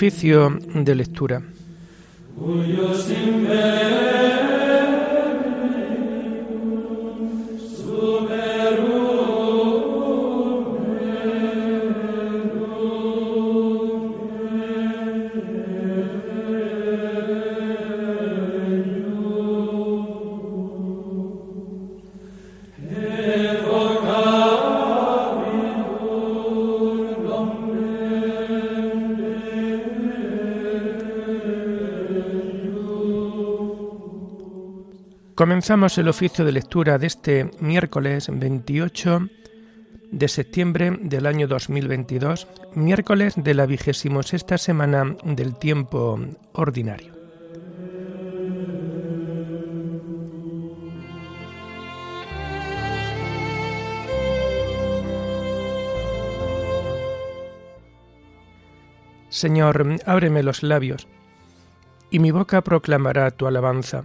Oficio de lectura. Comenzamos el oficio de lectura de este miércoles 28 de septiembre del año 2022, miércoles de la vigésimo sexta semana del tiempo ordinario. Señor, ábreme los labios, y mi boca proclamará tu alabanza.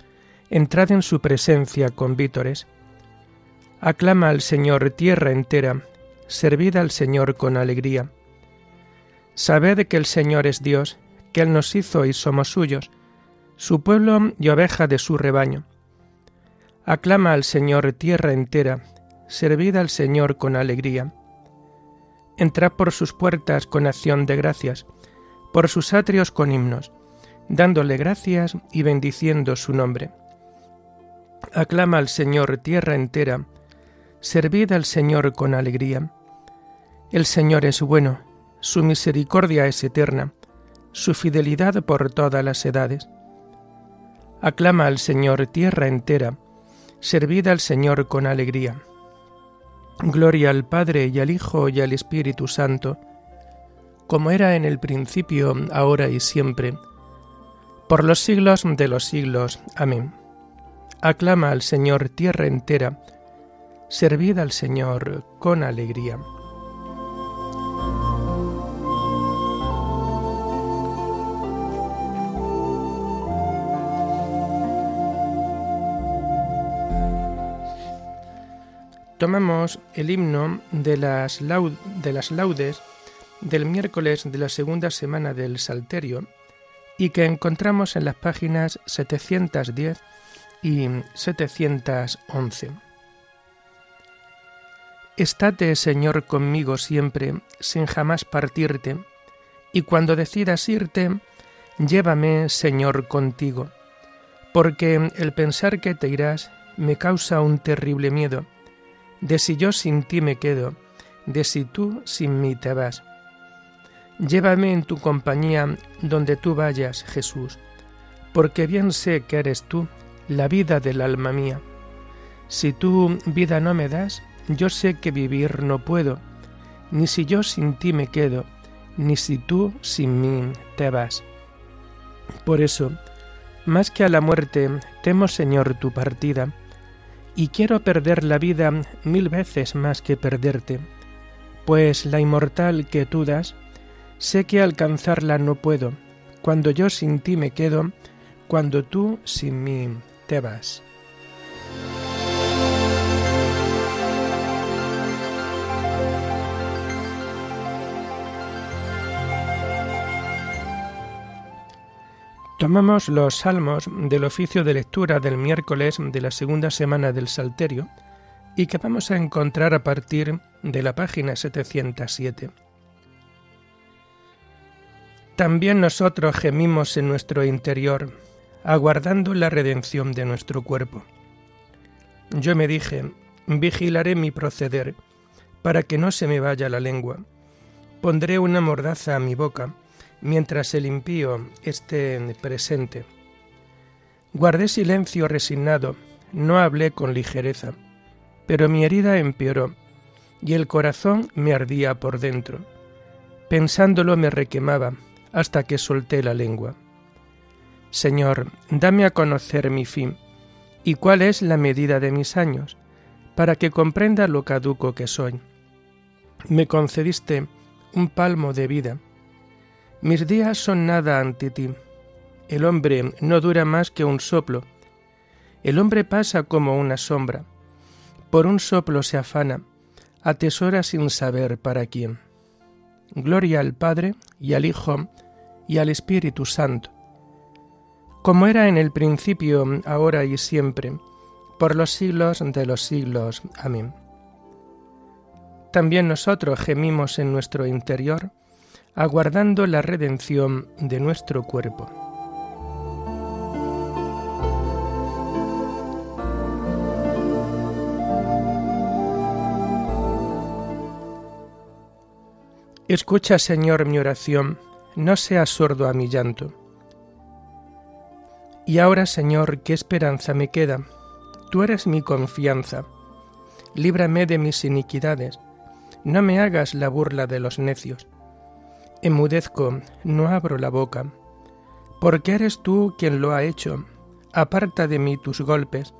entrad en su presencia con vítores. Aclama al Señor tierra entera, servid al Señor con alegría. Sabed que el Señor es Dios, que Él nos hizo y somos suyos, su pueblo y oveja de su rebaño. Aclama al Señor tierra entera, servid al Señor con alegría. Entrad por sus puertas con acción de gracias, por sus atrios con himnos, dándole gracias y bendiciendo su nombre Aclama al Señor tierra entera, servid al Señor con alegría. El Señor es bueno, su misericordia es eterna, su fidelidad por todas las edades. Aclama al Señor tierra entera, servid al Señor con alegría. Gloria al Padre y al Hijo y al Espíritu Santo, como era en el principio, ahora y siempre, por los siglos de los siglos. Amén. Aclama al Señor tierra entera, servid al Señor con alegría. Tomamos el himno de las, de las laudes del miércoles de la segunda semana del Salterio y que encontramos en las páginas 710 y 711. Estate, Señor, conmigo siempre, sin jamás partirte, y cuando decidas irte, llévame, Señor, contigo, porque el pensar que te irás me causa un terrible miedo, de si yo sin ti me quedo, de si tú sin mí te vas. Llévame en tu compañía donde tú vayas, Jesús, porque bien sé que eres tú la vida del alma mía. Si tú vida no me das, yo sé que vivir no puedo, ni si yo sin ti me quedo, ni si tú sin mí te vas. Por eso, más que a la muerte, temo, Señor, tu partida, y quiero perder la vida mil veces más que perderte, pues la inmortal que tú das, sé que alcanzarla no puedo, cuando yo sin ti me quedo, cuando tú sin mí Tomamos los salmos del oficio de lectura del miércoles de la segunda semana del Salterio y que vamos a encontrar a partir de la página 707. También nosotros gemimos en nuestro interior aguardando la redención de nuestro cuerpo. Yo me dije, vigilaré mi proceder, para que no se me vaya la lengua. Pondré una mordaza a mi boca, mientras el impío esté presente. Guardé silencio resignado, no hablé con ligereza, pero mi herida empeoró, y el corazón me ardía por dentro. Pensándolo me requemaba, hasta que solté la lengua. Señor, dame a conocer mi fin y cuál es la medida de mis años, para que comprenda lo caduco que soy. Me concediste un palmo de vida. Mis días son nada ante ti. El hombre no dura más que un soplo. El hombre pasa como una sombra. Por un soplo se afana, atesora sin saber para quién. Gloria al Padre y al Hijo y al Espíritu Santo, como era en el principio, ahora y siempre, por los siglos de los siglos. Amén. También nosotros gemimos en nuestro interior, aguardando la redención de nuestro cuerpo. Escucha, Señor, mi oración, no seas sordo a mi llanto. Y ahora, Señor, ¿qué esperanza me queda? Tú eres mi confianza. Líbrame de mis iniquidades. No me hagas la burla de los necios. Emudezco, no abro la boca. Porque eres tú quien lo ha hecho. Aparta de mí tus golpes,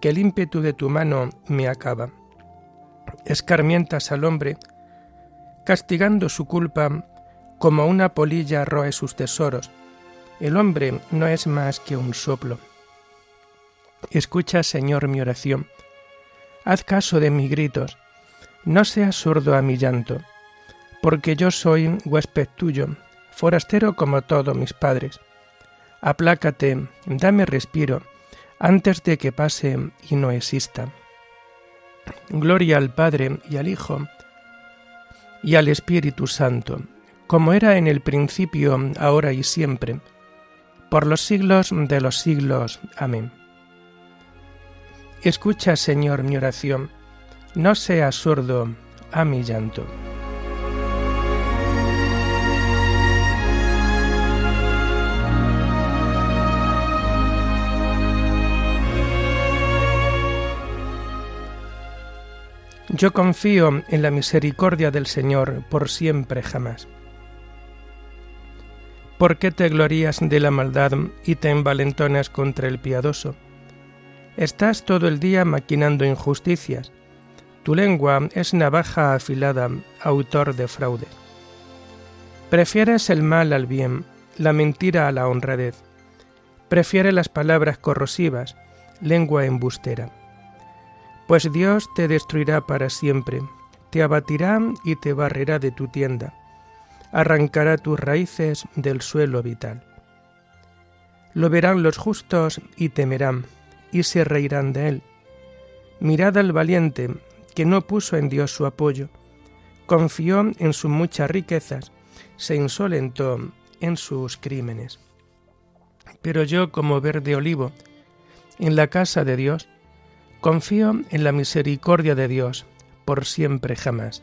que el ímpetu de tu mano me acaba. Escarmientas al hombre, castigando su culpa, como una polilla roe sus tesoros. El hombre no es más que un soplo. Escucha, Señor, mi oración. Haz caso de mis gritos. No seas sordo a mi llanto, porque yo soy huésped tuyo, forastero como todos mis padres. Aplácate, dame respiro, antes de que pase y no exista. Gloria al Padre y al Hijo y al Espíritu Santo, como era en el principio, ahora y siempre, por los siglos de los siglos. Amén. Escucha, Señor, mi oración, no seas sordo a mi llanto. Yo confío en la misericordia del Señor por siempre jamás. ¿Por qué te glorías de la maldad y te envalentonas contra el piadoso? Estás todo el día maquinando injusticias. Tu lengua es navaja afilada, autor de fraude. Prefieres el mal al bien, la mentira a la honradez. Prefiere las palabras corrosivas, lengua embustera pues Dios te destruirá para siempre, te abatirá y te barrerá de tu tienda, arrancará tus raíces del suelo vital. Lo verán los justos y temerán, y se reirán de él. Mirad al valiente, que no puso en Dios su apoyo, confió en sus muchas riquezas, se insolentó en sus crímenes. Pero yo, como verde olivo, en la casa de Dios, Confío en la misericordia de Dios, por siempre jamás.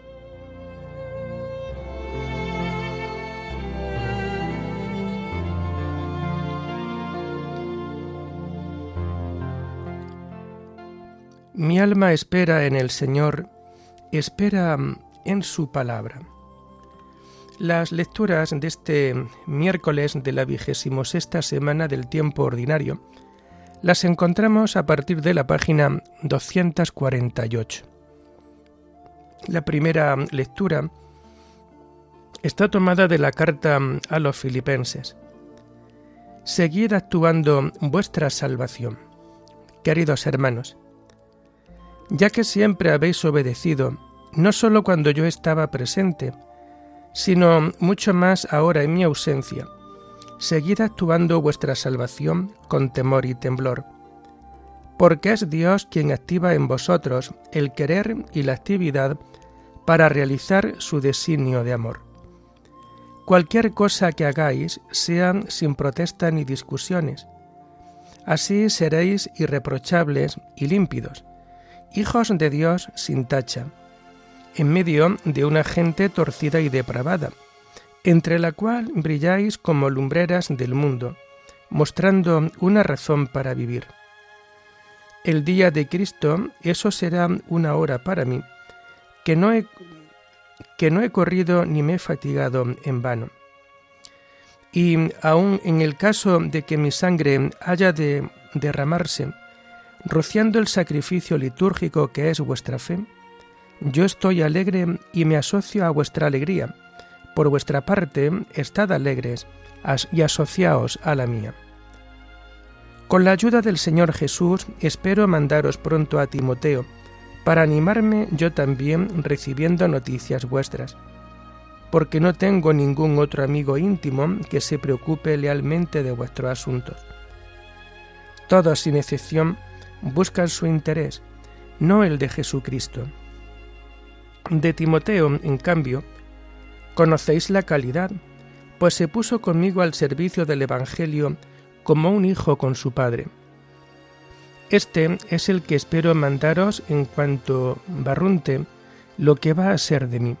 Mi alma espera en el Señor, espera en su palabra. Las lecturas de este miércoles de la vigésimo sexta semana del tiempo ordinario las encontramos a partir de la página 248. La primera lectura está tomada de la carta a los filipenses. Seguid actuando vuestra salvación. Queridos hermanos, ya que siempre habéis obedecido, no sólo cuando yo estaba presente, sino mucho más ahora en mi ausencia, seguid actuando vuestra salvación con temor y temblor. Porque es Dios quien activa en vosotros el querer y la actividad para realizar su designio de amor. Cualquier cosa que hagáis sea sin protesta ni discusiones, Así seréis irreprochables y límpidos, hijos de Dios sin tacha, en medio de una gente torcida y depravada, entre la cual brilláis como lumbreras del mundo, mostrando una razón para vivir. El día de Cristo, eso será una hora para mí, que no he, que no he corrido ni me he fatigado en vano. Y aun en el caso de que mi sangre haya de derramarse, rociando el sacrificio litúrgico que es vuestra fe, yo estoy alegre y me asocio a vuestra alegría. Por vuestra parte, estad alegres y asociaos a la mía. Con la ayuda del Señor Jesús, espero mandaros pronto a Timoteo, para animarme yo también recibiendo noticias vuestras porque no tengo ningún otro amigo íntimo que se preocupe lealmente de vuestros asuntos. Todos, sin excepción, buscan su interés, no el de Jesucristo. De Timoteo, en cambio, conocéis la calidad, pues se puso conmigo al servicio del Evangelio como un hijo con su padre. Este es el que espero mandaros en cuanto barrunte lo que va a ser de mí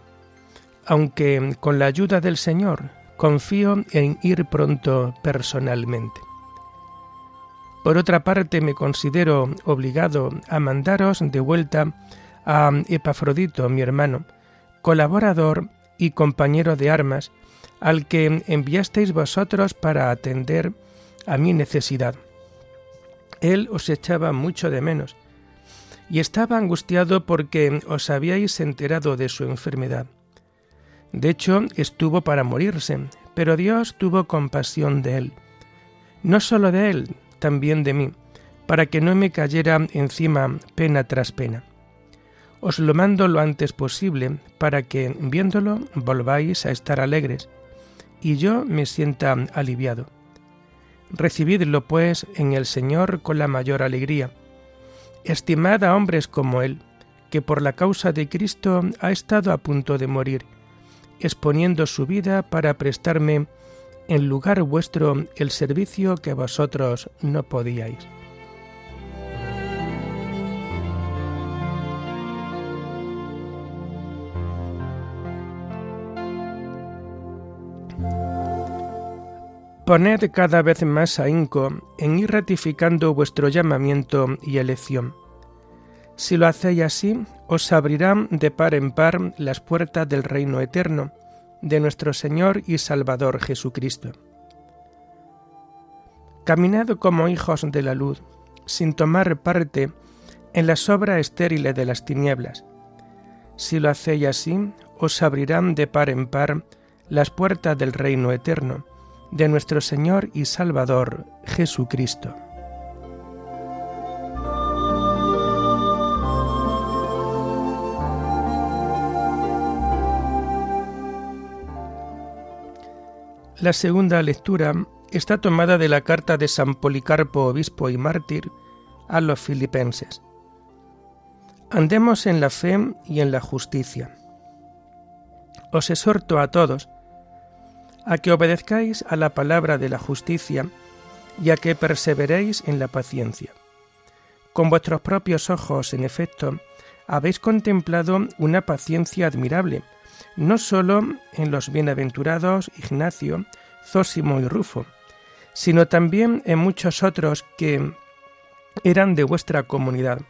aunque con la ayuda del Señor confío en ir pronto personalmente. Por otra parte, me considero obligado a mandaros de vuelta a Epafrodito, mi hermano, colaborador y compañero de armas, al que enviasteis vosotros para atender a mi necesidad. Él os echaba mucho de menos, y estaba angustiado porque os habíais enterado de su enfermedad. De hecho, estuvo para morirse, pero Dios tuvo compasión de él. No sólo de él, también de mí, para que no me cayera encima pena tras pena. Os lo mando lo antes posible, para que, viéndolo, volváis a estar alegres, y yo me sienta aliviado. Recibidlo, pues, en el Señor con la mayor alegría. Estimad a hombres como él, que por la causa de Cristo ha estado a punto de morir, exponiendo su vida para prestarme en lugar vuestro el servicio que vosotros no podíais. Poned cada vez más ahínco en ir ratificando vuestro llamamiento y elección. Si lo hacéis así, os abrirán de par en par las puertas del reino eterno de nuestro Señor y Salvador Jesucristo. Caminad como hijos de la luz, sin tomar parte en las obras estériles de las tinieblas. Si lo hacéis así, os abrirán de par en par las puertas del reino eterno, de nuestro Señor y Salvador Jesucristo. La segunda lectura está tomada de la carta de San Policarpo, obispo y mártir, a los filipenses. Andemos en la fe y en la justicia. Os exhorto a todos a que obedezcáis a la palabra de la justicia y a que perseveréis en la paciencia. Con vuestros propios ojos, en efecto, habéis contemplado una paciencia admirable, no sólo en los bienaventurados Ignacio, Zósimo y Rufo, sino también en muchos otros que eran de vuestra comunidad,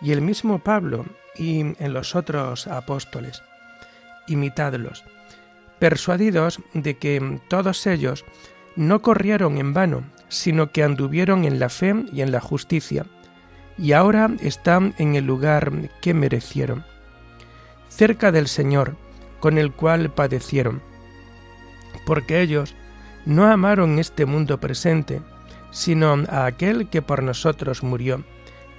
y el mismo Pablo y en los otros apóstoles. Imitadlos, persuadidos de que todos ellos no corrieron en vano, sino que anduvieron en la fe y en la justicia, y ahora están en el lugar que merecieron. Cerca del Señor, con el cual padecieron, porque ellos no amaron este mundo presente, sino a aquel que por nosotros murió,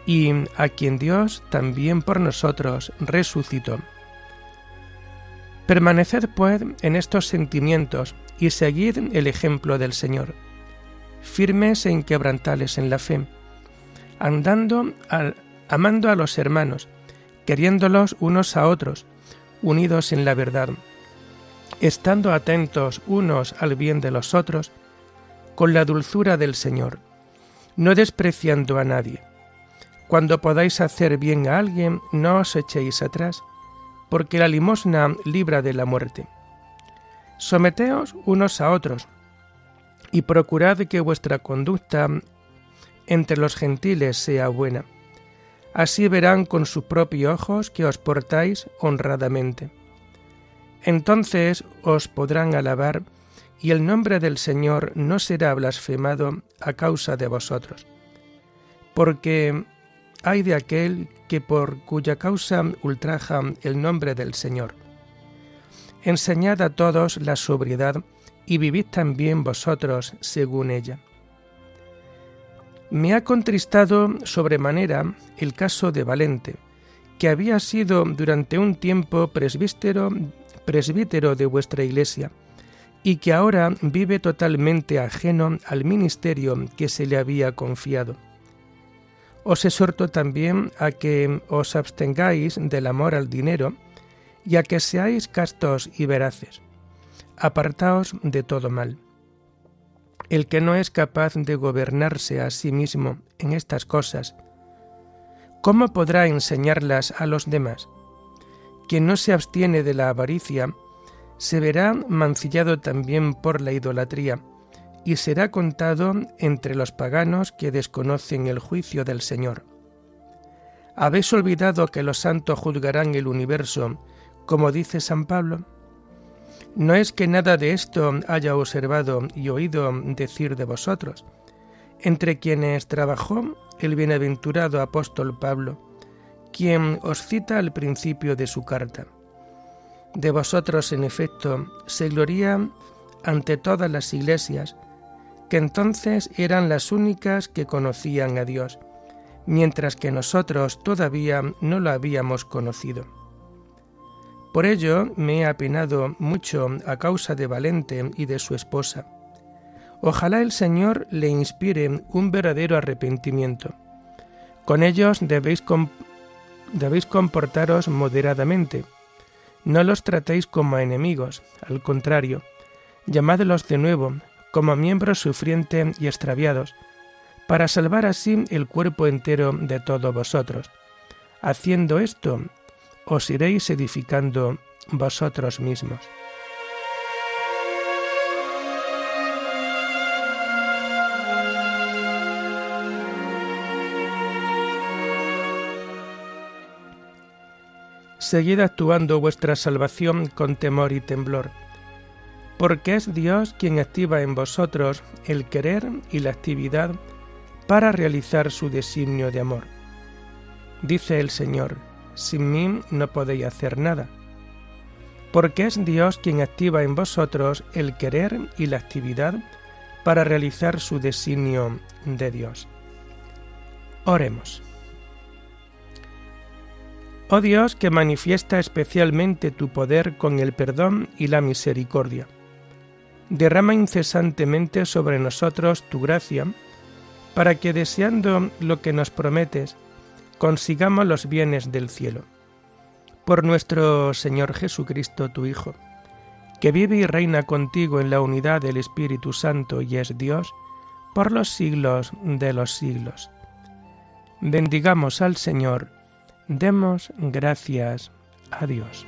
y a quien Dios también por nosotros resucitó. Permaneced pues en estos sentimientos y seguid el ejemplo del Señor, firmes e inquebrantables en la fe, andando amando a los hermanos, queriéndolos unos a otros, unidos en la verdad, estando atentos unos al bien de los otros, con la dulzura del Señor, no despreciando a nadie. Cuando podáis hacer bien a alguien, no os echéis atrás, porque la limosna libra de la muerte. Someteos unos a otros, y procurad que vuestra conducta entre los gentiles sea buena. Así verán con sus propios ojos que os portáis honradamente. Entonces os podrán alabar, y el nombre del Señor no será blasfemado a causa de vosotros. Porque hay de aquel que por cuya causa ultraja el nombre del Señor. Enseñad a todos la sobriedad y vivid también vosotros según ella. Me ha contristado sobremanera el caso de Valente, que había sido durante un tiempo presbítero, presbítero de vuestra iglesia, y que ahora vive totalmente ajeno al ministerio que se le había confiado. Os exhorto también a que os abstengáis del amor al dinero y a que seáis castos y veraces. Apartaos de todo mal. El que no es capaz de gobernarse a sí mismo en estas cosas, ¿cómo podrá enseñarlas a los demás? Quien no se abstiene de la avaricia, se verá mancillado también por la idolatría, y será contado entre los paganos que desconocen el juicio del Señor. ¿Habéis olvidado que los santos juzgarán el universo, como dice San Pablo? No es que nada de esto haya observado y oído decir de vosotros, entre quienes trabajó el bienaventurado apóstol Pablo, quien os cita al principio de su carta. De vosotros, en efecto, se gloría ante todas las iglesias, que entonces eran las únicas que conocían a Dios, mientras que nosotros todavía no lo habíamos conocido. Por ello me he apenado mucho a causa de Valente y de su esposa. Ojalá el Señor le inspire un verdadero arrepentimiento. Con ellos debéis, debéis comportaros moderadamente. No los tratéis como enemigos, al contrario, llamadlos de nuevo, como miembros sufrientes y extraviados, para salvar así el cuerpo entero de todos vosotros. Haciendo esto, os iréis edificando vosotros mismos. Seguid actuando vuestra salvación con temor y temblor porque es Dios quien activa en vosotros el querer y la actividad para realizar su designio de amor. Dice el Señor, sin mí no podéis hacer nada, porque es Dios quien activa en vosotros el querer y la actividad para realizar su designio de Dios. Oremos. Oh Dios que manifiesta especialmente tu poder con el perdón y la misericordia derrama incesantemente sobre nosotros tu gracia, para que deseando lo que nos prometes, consigamos los bienes del cielo. Por nuestro Señor Jesucristo, tu Hijo, que vive y reina contigo en la unidad del Espíritu Santo y es Dios, por los siglos de los siglos. Bendigamos al Señor, demos gracias a Dios.